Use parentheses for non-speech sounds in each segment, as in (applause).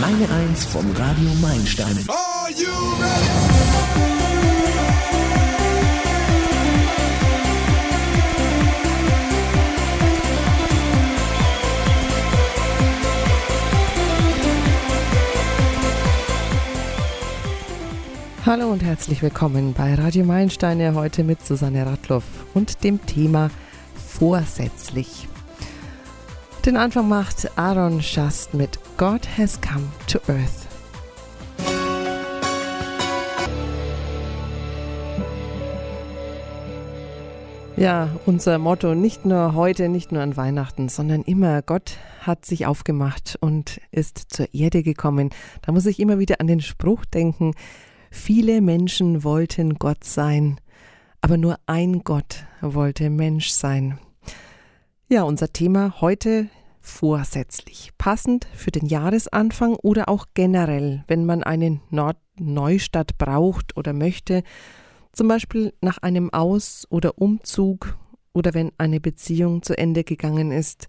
Meine Eins vom Radio Meilenstein. Are you ready? Hallo und herzlich willkommen bei Radio Meilensteine heute mit Susanne Radloff und dem Thema vorsätzlich. Den Anfang macht Aaron Schast mit God has come to earth. Ja, unser Motto nicht nur heute, nicht nur an Weihnachten, sondern immer, Gott hat sich aufgemacht und ist zur Erde gekommen. Da muss ich immer wieder an den Spruch denken, viele Menschen wollten Gott sein, aber nur ein Gott wollte Mensch sein. Ja, unser Thema heute vorsätzlich, passend für den Jahresanfang oder auch generell, wenn man eine Nord Neustadt braucht oder möchte, zum Beispiel nach einem Aus- oder Umzug oder wenn eine Beziehung zu Ende gegangen ist.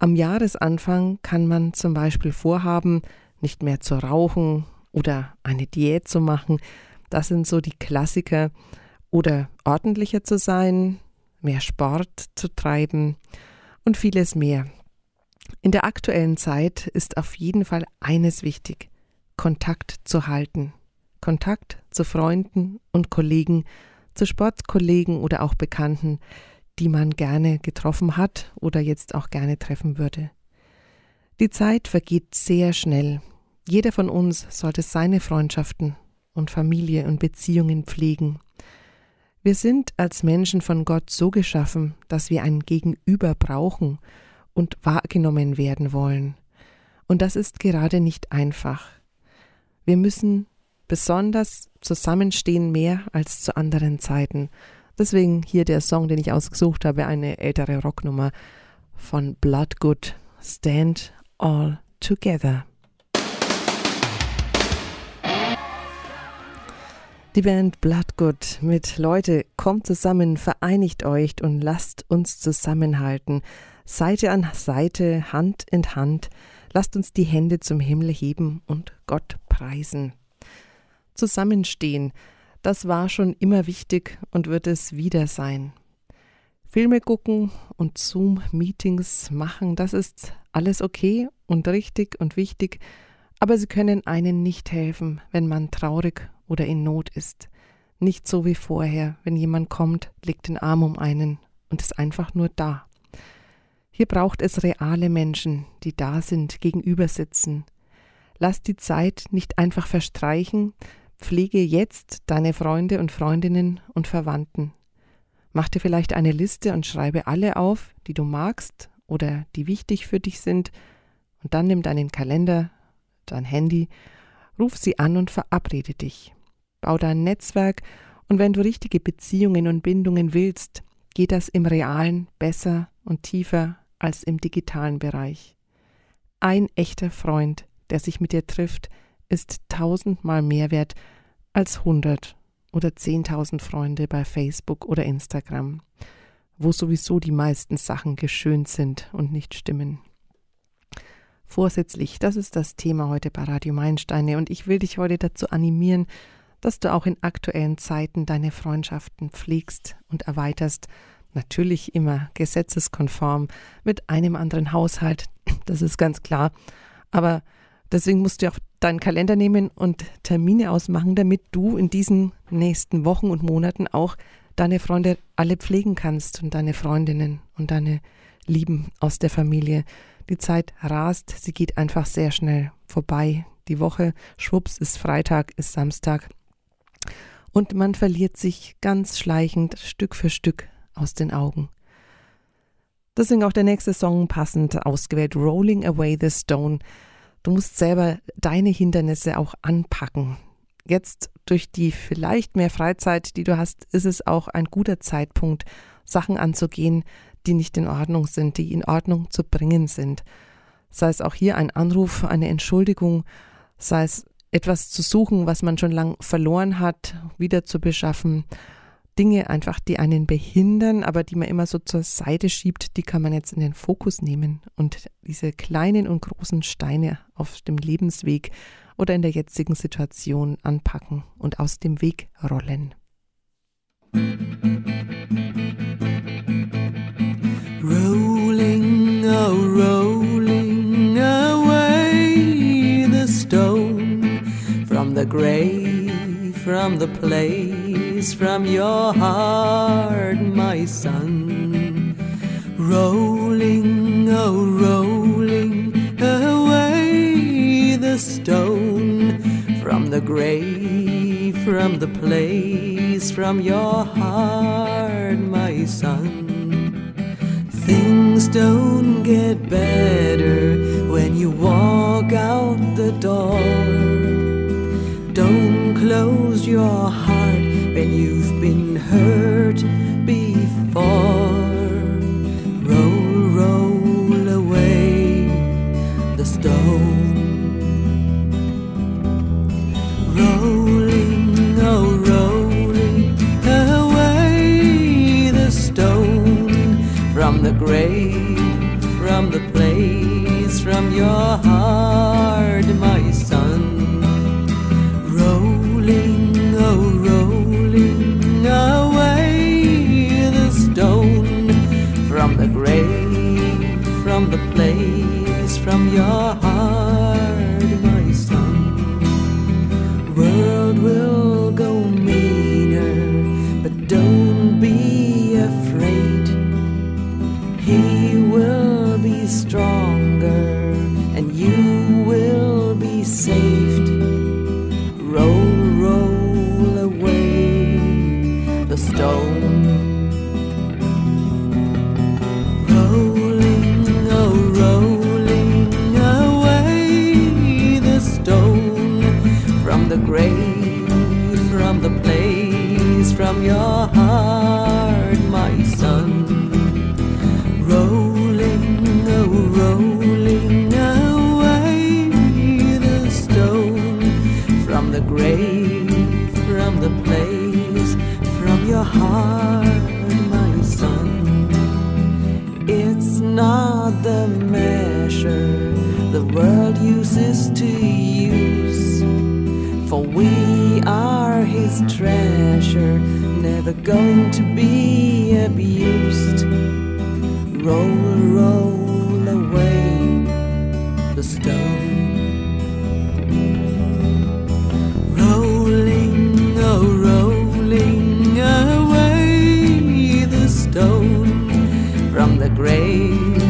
Am Jahresanfang kann man zum Beispiel vorhaben, nicht mehr zu rauchen oder eine Diät zu machen. Das sind so die Klassiker. Oder ordentlicher zu sein, mehr Sport zu treiben und vieles mehr. In der aktuellen Zeit ist auf jeden Fall eines wichtig, Kontakt zu halten. Kontakt zu Freunden und Kollegen, zu Sportkollegen oder auch Bekannten, die man gerne getroffen hat oder jetzt auch gerne treffen würde. Die Zeit vergeht sehr schnell. Jeder von uns sollte seine Freundschaften und Familie und Beziehungen pflegen. Wir sind als Menschen von Gott so geschaffen, dass wir ein Gegenüber brauchen und wahrgenommen werden wollen. Und das ist gerade nicht einfach. Wir müssen besonders zusammenstehen mehr als zu anderen Zeiten. Deswegen hier der Song, den ich ausgesucht habe, eine ältere Rocknummer von Bloodgood, Stand All Together. Die Band Bloodgood mit Leute, kommt zusammen, vereinigt euch und lasst uns zusammenhalten. Seite an Seite, Hand in Hand, lasst uns die Hände zum Himmel heben und Gott preisen. Zusammenstehen, das war schon immer wichtig und wird es wieder sein. Filme gucken und Zoom-Meetings machen, das ist alles okay und richtig und wichtig, aber sie können einen nicht helfen, wenn man traurig oder in Not ist. Nicht so wie vorher, wenn jemand kommt, legt den Arm um einen und ist einfach nur da. Hier braucht es reale Menschen, die da sind, gegenüber sitzen. Lass die Zeit nicht einfach verstreichen, pflege jetzt deine Freunde und Freundinnen und Verwandten. Mach dir vielleicht eine Liste und schreibe alle auf, die du magst oder die wichtig für dich sind, und dann nimm deinen Kalender, dein Handy, ruf sie an und verabrede dich. Bau dein Netzwerk und wenn du richtige Beziehungen und Bindungen willst, geht das im realen besser und tiefer als im digitalen Bereich. Ein echter Freund, der sich mit dir trifft, ist tausendmal mehr wert als hundert oder zehntausend Freunde bei Facebook oder Instagram, wo sowieso die meisten Sachen geschönt sind und nicht stimmen. Vorsätzlich, das ist das Thema heute bei Radio Meilensteine und ich will dich heute dazu animieren, dass du auch in aktuellen Zeiten deine Freundschaften pflegst und erweiterst. Natürlich immer gesetzeskonform mit einem anderen Haushalt, (clears throat) das ist ganz klar. Aber deswegen musst du auch deinen Kalender nehmen und Termine ausmachen, damit du in diesen nächsten Wochen und Monaten auch deine Freunde alle pflegen kannst und deine Freundinnen und deine Lieben aus der Familie. Die Zeit rast, sie geht einfach sehr schnell vorbei. Die Woche, schwupps, ist Freitag, ist Samstag und man verliert sich ganz schleichend Stück für Stück aus den Augen. Deswegen auch der nächste Song passend ausgewählt, Rolling Away the Stone. Du musst selber deine Hindernisse auch anpacken. Jetzt durch die vielleicht mehr Freizeit, die du hast, ist es auch ein guter Zeitpunkt, Sachen anzugehen, die nicht in Ordnung sind, die in Ordnung zu bringen sind. Sei es auch hier ein Anruf, eine Entschuldigung, sei es etwas zu suchen, was man schon lang verloren hat, wieder zu beschaffen. Dinge einfach, die einen behindern, aber die man immer so zur Seite schiebt, die kann man jetzt in den Fokus nehmen und diese kleinen und großen Steine auf dem Lebensweg oder in der jetzigen Situation anpacken und aus dem Weg rollen. Rolling, the grave, from the place, from your heart, my son. Rolling, oh, rolling away the stone from the grave, from the place, from your heart, my son. Things don't get better when you walk out the door. Close your heart when you've been hurt before. Roll, roll away the stone. Rolling, oh, rolling away the stone from the grave, from the place, from your heart, to be abused. Roll, roll away the stone. Rolling, oh, rolling away the stone from the grave,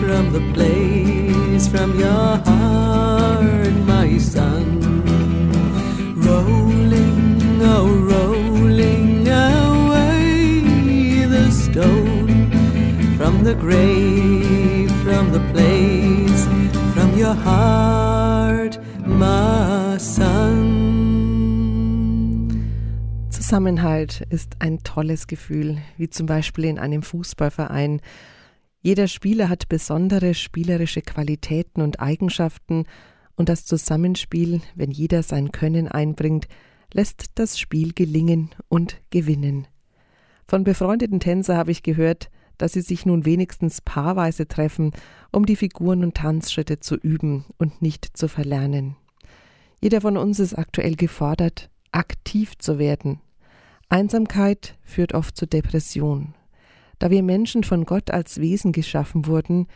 from the place, from your Zusammenhalt ist ein tolles Gefühl, wie zum Beispiel in einem Fußballverein. Jeder Spieler hat besondere spielerische Qualitäten und Eigenschaften und das Zusammenspiel, wenn jeder sein Können einbringt, lässt das Spiel gelingen und gewinnen. Von befreundeten Tänzer habe ich gehört, dass sie sich nun wenigstens paarweise treffen, um die Figuren und Tanzschritte zu üben und nicht zu verlernen. Jeder von uns ist aktuell gefordert, aktiv zu werden. Einsamkeit führt oft zu Depression. Da wir Menschen von Gott als Wesen geschaffen wurden,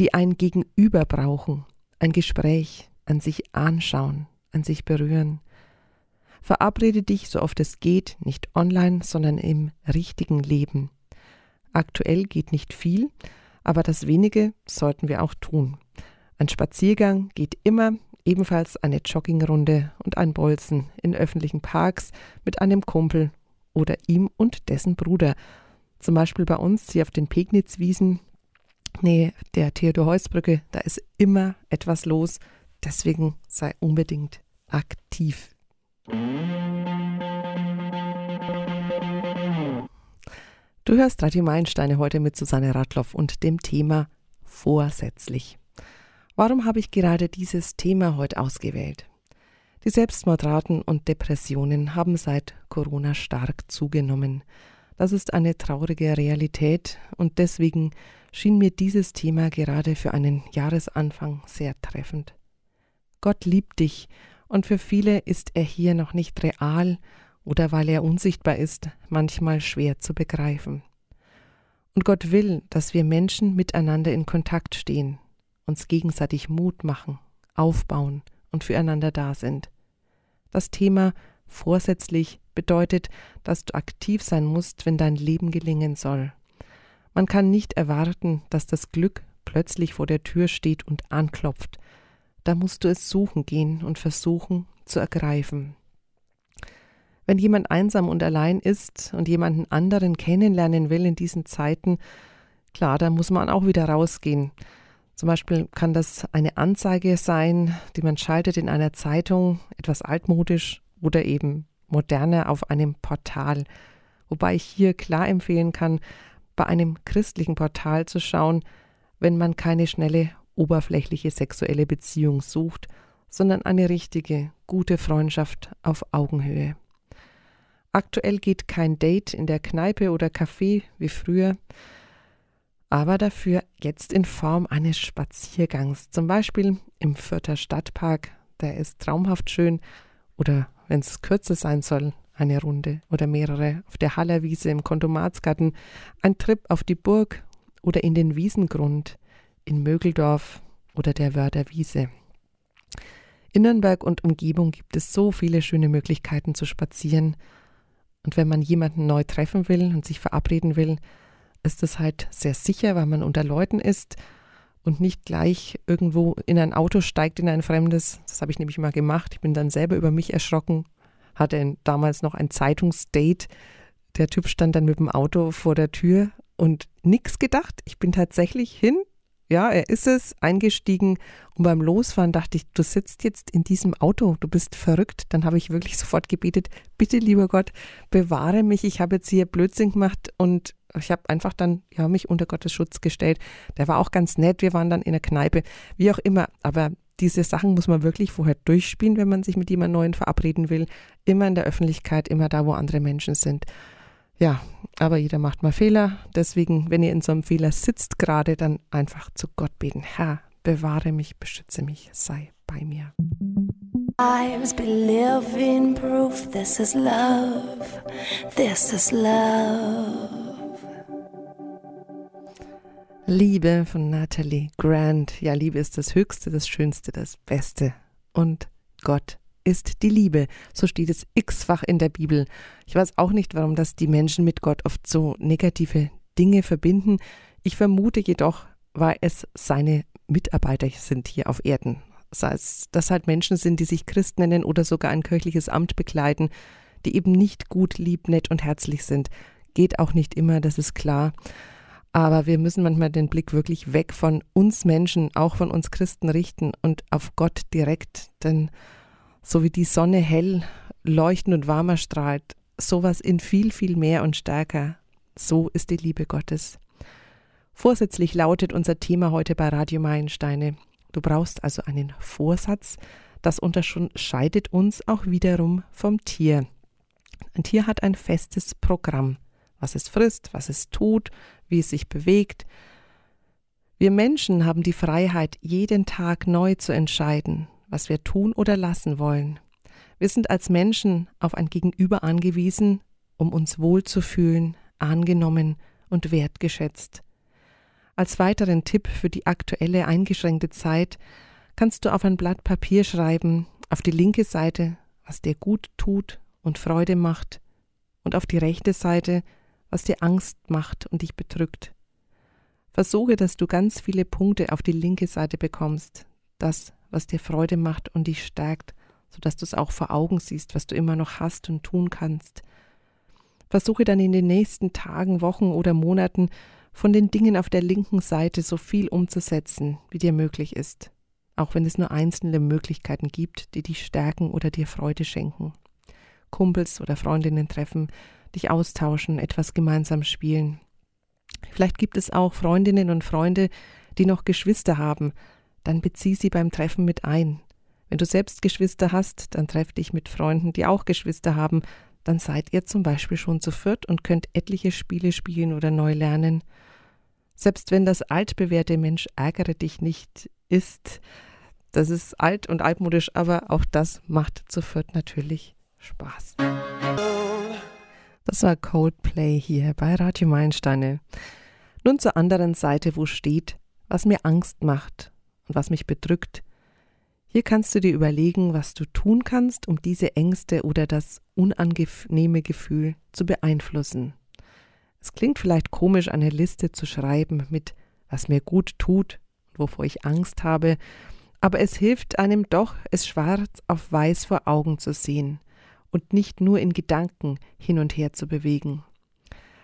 die ein Gegenüber brauchen, ein Gespräch, an sich anschauen, an sich berühren. Verabrede dich, so oft es geht, nicht online, sondern im richtigen Leben. Aktuell geht nicht viel, aber das wenige sollten wir auch tun. Ein Spaziergang geht immer, ebenfalls eine Joggingrunde und ein Bolzen in öffentlichen Parks mit einem Kumpel oder ihm und dessen Bruder. Zum Beispiel bei uns hier auf den Pegnitzwiesen, nee, der Theodor-Heuss-Brücke, da ist immer etwas los. Deswegen sei unbedingt aktiv. Du hörst Radio Meilensteine heute mit Susanne Radloff und dem Thema vorsätzlich. Warum habe ich gerade dieses Thema heute ausgewählt? Die Selbstmordraten und Depressionen haben seit Corona stark zugenommen. Das ist eine traurige Realität und deswegen schien mir dieses Thema gerade für einen Jahresanfang sehr treffend. Gott liebt dich und für viele ist er hier noch nicht real oder weil er unsichtbar ist, manchmal schwer zu begreifen. Und Gott will, dass wir Menschen miteinander in Kontakt stehen, uns gegenseitig Mut machen, aufbauen und füreinander da sind. Das Thema vorsätzlich bedeutet, dass du aktiv sein musst, wenn dein Leben gelingen soll. Man kann nicht erwarten, dass das Glück plötzlich vor der Tür steht und anklopft. Da musst du es suchen gehen und versuchen zu ergreifen. Wenn jemand einsam und allein ist und jemanden anderen kennenlernen will in diesen Zeiten, klar, da muss man auch wieder rausgehen. Zum Beispiel kann das eine Anzeige sein, die man schaltet in einer Zeitung, etwas altmodisch oder eben moderner auf einem Portal. Wobei ich hier klar empfehlen kann, bei einem christlichen Portal zu schauen, wenn man keine schnelle, oberflächliche sexuelle Beziehung sucht, sondern eine richtige, gute Freundschaft auf Augenhöhe. Aktuell geht kein Date in der Kneipe oder Café wie früher aber dafür jetzt in Form eines Spaziergangs, zum Beispiel im Fürther Stadtpark, der ist traumhaft schön, oder wenn es kürzer sein soll, eine Runde oder mehrere auf der Hallerwiese im Kontomatsgarten, ein Trip auf die Burg oder in den Wiesengrund in Mögeldorf oder der Wörder Wiese. In Nürnberg und Umgebung gibt es so viele schöne Möglichkeiten zu spazieren. Und wenn man jemanden neu treffen will und sich verabreden will, ist es halt sehr sicher, weil man unter Leuten ist und nicht gleich irgendwo in ein Auto steigt, in ein fremdes. Das habe ich nämlich mal gemacht. Ich bin dann selber über mich erschrocken, hatte damals noch ein Zeitungsdate. Der Typ stand dann mit dem Auto vor der Tür und nichts gedacht. Ich bin tatsächlich hin, ja, er ist es, eingestiegen und beim Losfahren dachte ich, du sitzt jetzt in diesem Auto, du bist verrückt. Dann habe ich wirklich sofort gebetet, bitte lieber Gott, bewahre mich, ich habe jetzt hier Blödsinn gemacht und ich habe einfach dann ja mich unter Gottes Schutz gestellt. Der war auch ganz nett, wir waren dann in der Kneipe, wie auch immer, aber diese Sachen muss man wirklich vorher durchspielen, wenn man sich mit jemand Neuen verabreden will. Immer in der Öffentlichkeit, immer da, wo andere Menschen sind. Ja, aber jeder macht mal Fehler. Deswegen, wenn ihr in so einem Fehler sitzt gerade, dann einfach zu Gott beten. Herr, bewahre mich, beschütze mich, sei bei mir. Lives be living proof this is love, this is love. Liebe von Natalie Grant. Ja, Liebe ist das Höchste, das Schönste, das Beste. Und Gott ist die Liebe. So steht es x-fach in der Bibel. Ich weiß auch nicht, warum das die Menschen mit Gott oft so negative Dinge verbinden. Ich vermute jedoch, weil es seine Mitarbeiter sind hier auf Erden. Sei es, dass halt Menschen sind, die sich Christ nennen oder sogar ein kirchliches Amt bekleiden, die eben nicht gut, lieb, nett und herzlich sind. Geht auch nicht immer, das ist klar. Aber wir müssen manchmal den Blick wirklich weg von uns Menschen, auch von uns Christen richten und auf Gott direkt, denn so wie die Sonne hell, leuchtend und warmer strahlt, sowas in viel, viel mehr und stärker. So ist die Liebe Gottes. Vorsätzlich lautet unser Thema heute bei Radio Meilensteine. Du brauchst also einen Vorsatz. Das unterscheidet uns auch wiederum vom Tier. Ein Tier hat ein festes Programm, was es frisst, was es tut, wie es sich bewegt. Wir Menschen haben die Freiheit, jeden Tag neu zu entscheiden, was wir tun oder lassen wollen. Wir sind als Menschen auf ein Gegenüber angewiesen, um uns wohlzufühlen, angenommen und wertgeschätzt. Als weiteren Tipp für die aktuelle eingeschränkte Zeit kannst du auf ein Blatt Papier schreiben, auf die linke Seite, was dir gut tut und Freude macht, und auf die rechte Seite, was dir Angst macht und dich bedrückt. Versuche, dass du ganz viele Punkte auf die linke Seite bekommst, das, was dir Freude macht und dich stärkt, sodass du es auch vor Augen siehst, was du immer noch hast und tun kannst. Versuche dann in den nächsten Tagen, Wochen oder Monaten von den Dingen auf der linken Seite so viel umzusetzen, wie dir möglich ist, auch wenn es nur einzelne Möglichkeiten gibt, die dich stärken oder dir Freude schenken. Kumpels oder Freundinnen treffen, dich austauschen, etwas gemeinsam spielen. Vielleicht gibt es auch Freundinnen und Freunde, die noch Geschwister haben, dann bezieh sie beim Treffen mit ein. Wenn du selbst Geschwister hast, dann treff dich mit Freunden, die auch Geschwister haben. Dann seid ihr zum Beispiel schon zu viert und könnt etliche Spiele spielen oder neu lernen. Selbst wenn das altbewährte Mensch ärgere dich nicht ist, das ist alt und altmodisch, aber auch das macht zu viert natürlich Spaß. Das war Coldplay hier bei Radio Meilensteine. Nun zur anderen Seite, wo steht, was mir Angst macht und was mich bedrückt. Hier kannst du dir überlegen, was du tun kannst, um diese Ängste oder das unangenehme Gefühl zu beeinflussen. Es klingt vielleicht komisch, eine Liste zu schreiben mit, was mir gut tut und wovor ich Angst habe, aber es hilft einem doch, es schwarz auf weiß vor Augen zu sehen und nicht nur in Gedanken hin und her zu bewegen.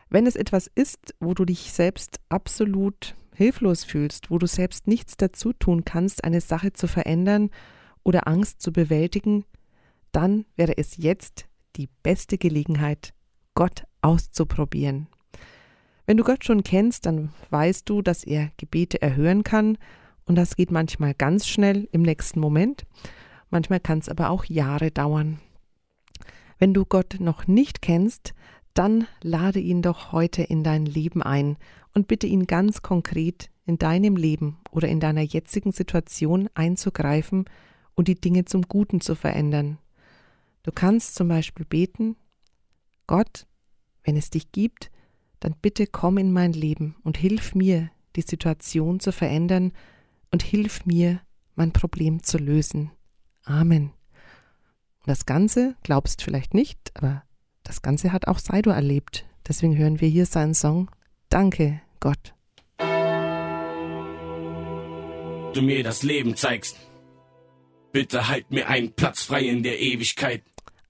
Wenn es etwas ist, wo du dich selbst absolut hilflos fühlst, wo du selbst nichts dazu tun kannst, eine Sache zu verändern oder Angst zu bewältigen, dann wäre es jetzt die beste Gelegenheit, Gott auszuprobieren. Wenn du Gott schon kennst, dann weißt du, dass er Gebete erhören kann und das geht manchmal ganz schnell im nächsten Moment, manchmal kann es aber auch Jahre dauern. Wenn du Gott noch nicht kennst, dann lade ihn doch heute in dein Leben ein und bitte ihn ganz konkret in deinem Leben oder in deiner jetzigen Situation einzugreifen und die Dinge zum Guten zu verändern. Du kannst zum Beispiel beten, Gott, wenn es dich gibt, dann bitte komm in mein Leben und hilf mir, die Situation zu verändern und hilf mir, mein Problem zu lösen. Amen. Das Ganze glaubst vielleicht nicht, aber das Ganze hat auch Saido erlebt. Deswegen hören wir hier seinen Song Danke, Gott. Du mir das Leben zeigst. Bitte halt mir einen Platz frei in der Ewigkeit.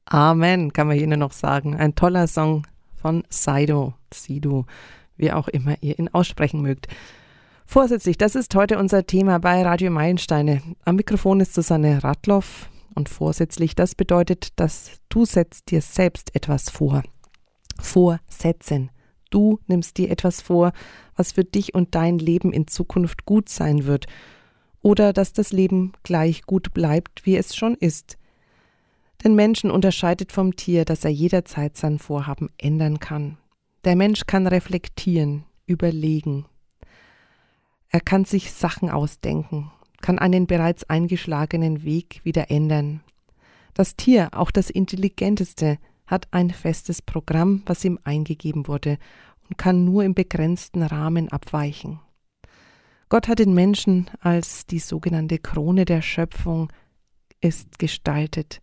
Amen, kann man hier nur noch sagen. Ein toller Song von Saido, Sido, wie auch immer ihr ihn aussprechen mögt. Vorsätzlich, das ist heute unser Thema bei Radio Meilensteine. Am Mikrofon ist Susanne Radloff. Und vorsätzlich, das bedeutet, dass du setzt dir selbst etwas vor. Vorsetzen. Du nimmst dir etwas vor, was für dich und dein Leben in Zukunft gut sein wird. Oder dass das Leben gleich gut bleibt, wie es schon ist. Den Menschen unterscheidet vom Tier, dass er jederzeit sein Vorhaben ändern kann. Der Mensch kann reflektieren, überlegen. Er kann sich Sachen ausdenken, kann einen bereits eingeschlagenen Weg wieder ändern. Das Tier, auch das intelligenteste, hat ein festes Programm, was ihm eingegeben wurde und kann nur im begrenzten Rahmen abweichen. Gott hat den Menschen als die sogenannte Krone der Schöpfung ist gestaltet.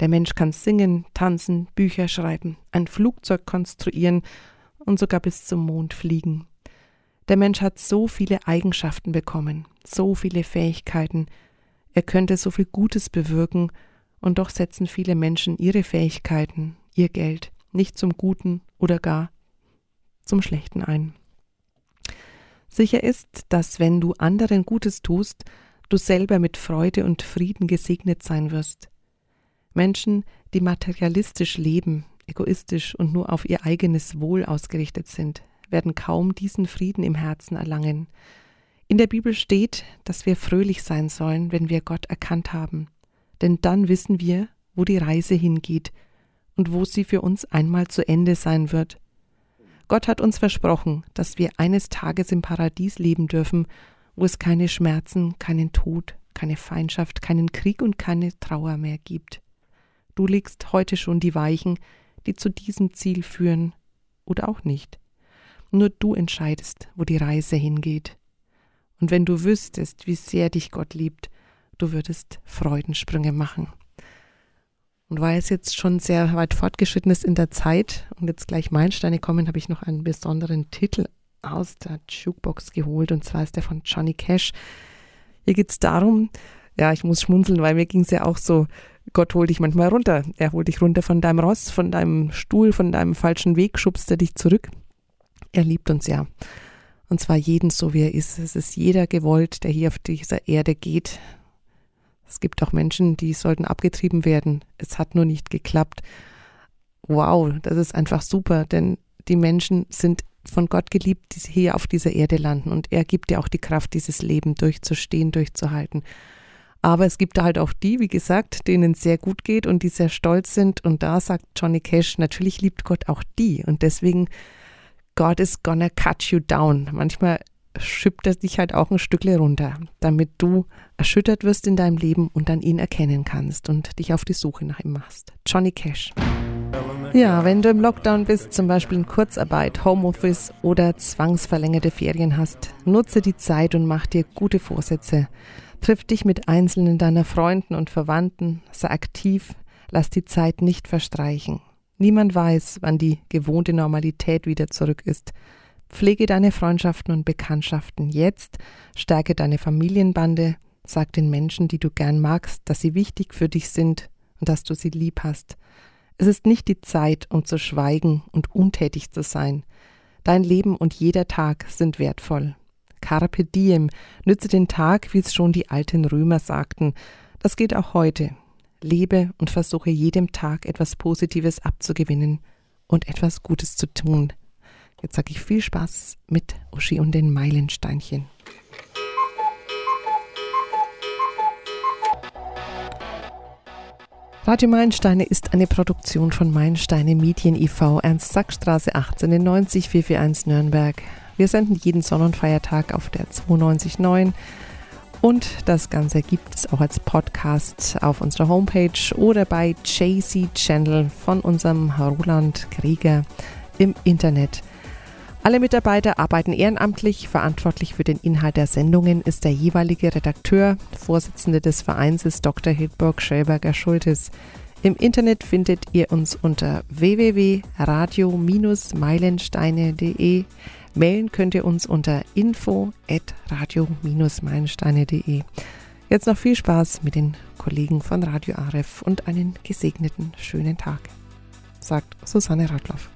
Der Mensch kann singen, tanzen, Bücher schreiben, ein Flugzeug konstruieren und sogar bis zum Mond fliegen. Der Mensch hat so viele Eigenschaften bekommen, so viele Fähigkeiten, er könnte so viel Gutes bewirken, und doch setzen viele Menschen ihre Fähigkeiten, ihr Geld nicht zum Guten oder gar zum Schlechten ein. Sicher ist, dass wenn du anderen Gutes tust, du selber mit Freude und Frieden gesegnet sein wirst. Menschen, die materialistisch leben, egoistisch und nur auf ihr eigenes Wohl ausgerichtet sind, werden kaum diesen Frieden im Herzen erlangen. In der Bibel steht, dass wir fröhlich sein sollen, wenn wir Gott erkannt haben, denn dann wissen wir, wo die Reise hingeht und wo sie für uns einmal zu Ende sein wird. Gott hat uns versprochen, dass wir eines Tages im Paradies leben dürfen, wo es keine Schmerzen, keinen Tod, keine Feindschaft, keinen Krieg und keine Trauer mehr gibt. Du legst heute schon die Weichen, die zu diesem Ziel führen oder auch nicht. Nur du entscheidest, wo die Reise hingeht. Und wenn du wüsstest, wie sehr dich Gott liebt, du würdest Freudensprünge machen. Und weil es jetzt schon sehr weit fortgeschritten ist in der Zeit und jetzt gleich Meilensteine kommen, habe ich noch einen besonderen Titel aus der Jukebox geholt und zwar ist der von Johnny Cash. Hier geht es darum, ja, ich muss schmunzeln, weil mir ging es ja auch so, Gott holt dich manchmal runter. Er holt dich runter von deinem Ross, von deinem Stuhl, von deinem falschen Weg, schubst er dich zurück. Er liebt uns ja. Und zwar jeden so, wie er ist. Es ist jeder gewollt, der hier auf dieser Erde geht. Es gibt auch Menschen, die sollten abgetrieben werden. Es hat nur nicht geklappt. Wow, das ist einfach super, denn die Menschen sind von Gott geliebt, die hier auf dieser Erde landen. Und er gibt dir auch die Kraft, dieses Leben durchzustehen, durchzuhalten. Aber es gibt halt auch die, wie gesagt, denen es sehr gut geht und die sehr stolz sind. Und da sagt Johnny Cash, natürlich liebt Gott auch die. Und deswegen, God is gonna cut you down. Manchmal schippt er dich halt auch ein Stückle runter, damit du erschüttert wirst in deinem Leben und dann ihn erkennen kannst und dich auf die Suche nach ihm machst. Johnny Cash. Ja, wenn du im Lockdown bist, zum Beispiel in Kurzarbeit, Homeoffice oder zwangsverlängerte Ferien hast, nutze die Zeit und mach dir gute Vorsätze. Triff dich mit einzelnen deiner Freunden und Verwandten, sei aktiv, lass die Zeit nicht verstreichen. Niemand weiß, wann die gewohnte Normalität wieder zurück ist. Pflege deine Freundschaften und Bekanntschaften jetzt, stärke deine Familienbande, sag den Menschen, die du gern magst, dass sie wichtig für dich sind und dass du sie lieb hast. Es ist nicht die Zeit, um zu schweigen und untätig zu sein. Dein Leben und jeder Tag sind wertvoll. Carpe diem, nütze den Tag, wie es schon die alten Römer sagten. Das geht auch heute. Lebe und versuche jedem Tag etwas Positives abzugewinnen und etwas Gutes zu tun. Jetzt sage ich viel Spaß mit Uschi und den Meilensteinchen. Radio Meilensteine ist eine Produktion von Meilensteine Medien e.V. Ernst-Sack-Straße 18 in 90 441 Nürnberg. Wir senden jeden Sonn- und Feiertag auf der 92.9 und das Ganze gibt es auch als Podcast auf unserer Homepage oder bei JC Channel von unserem Roland Krieger im Internet. Alle Mitarbeiter arbeiten ehrenamtlich. Verantwortlich für den Inhalt der Sendungen ist der jeweilige Redakteur. Vorsitzende des Vereins ist Dr. Hildburg Schellberger Schultes. Im Internet findet ihr uns unter www.radio-meilensteine.de. Mailen könnt ihr uns unter info@radio-meilensteine.de. Jetzt noch viel Spaß mit den Kollegen von Radio Aref und einen gesegneten schönen Tag, sagt Susanne Radloff.